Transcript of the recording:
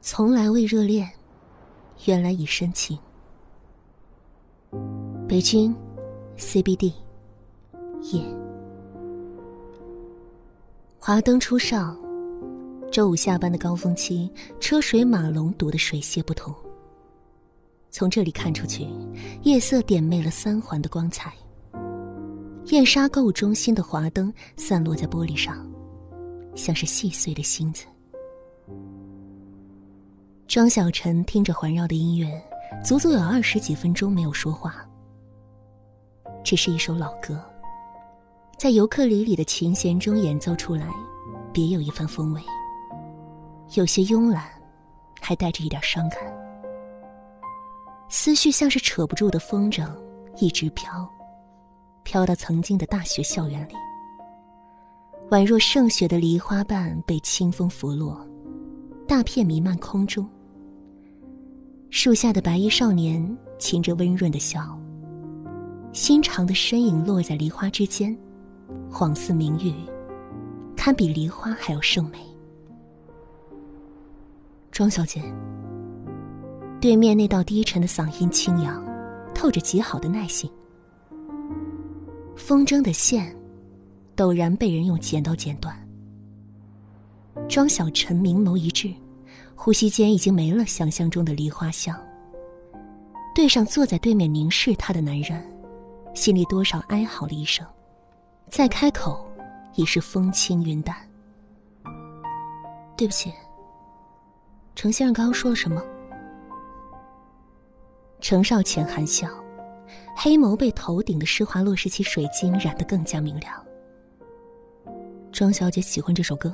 从来未热恋，原来已深情。北京，CBD，夜。华灯初上，周五下班的高峰期，车水马龙，堵得水泄不通。从这里看出去，夜色点魅了三环的光彩。燕莎购物中心的华灯散落在玻璃上，像是细碎的星子。庄小晨听着环绕的音乐，足足有二十几分钟没有说话。这是一首老歌，在尤克里里的琴弦中演奏出来，别有一番风味。有些慵懒，还带着一点伤感。思绪像是扯不住的风筝，一直飘，飘到曾经的大学校园里。宛若盛雪的梨花瓣被清风拂落，大片弥漫空中。树下的白衣少年噙着温润的笑，心长的身影落在梨花之间，恍似明玉，堪比梨花还要胜美。庄小姐，对面那道低沉的嗓音清扬，透着极好的耐性。风筝的线，陡然被人用剪刀剪断。庄小晨明眸一滞。呼吸间已经没了想象中的梨花香。对上坐在对面凝视他的男人，心里多少哀嚎了一声，再开口，已是风轻云淡。对不起，程先生刚刚说了什么？程少浅含笑，黑眸被头顶的施华洛世奇水晶染得更加明亮。庄小姐喜欢这首歌。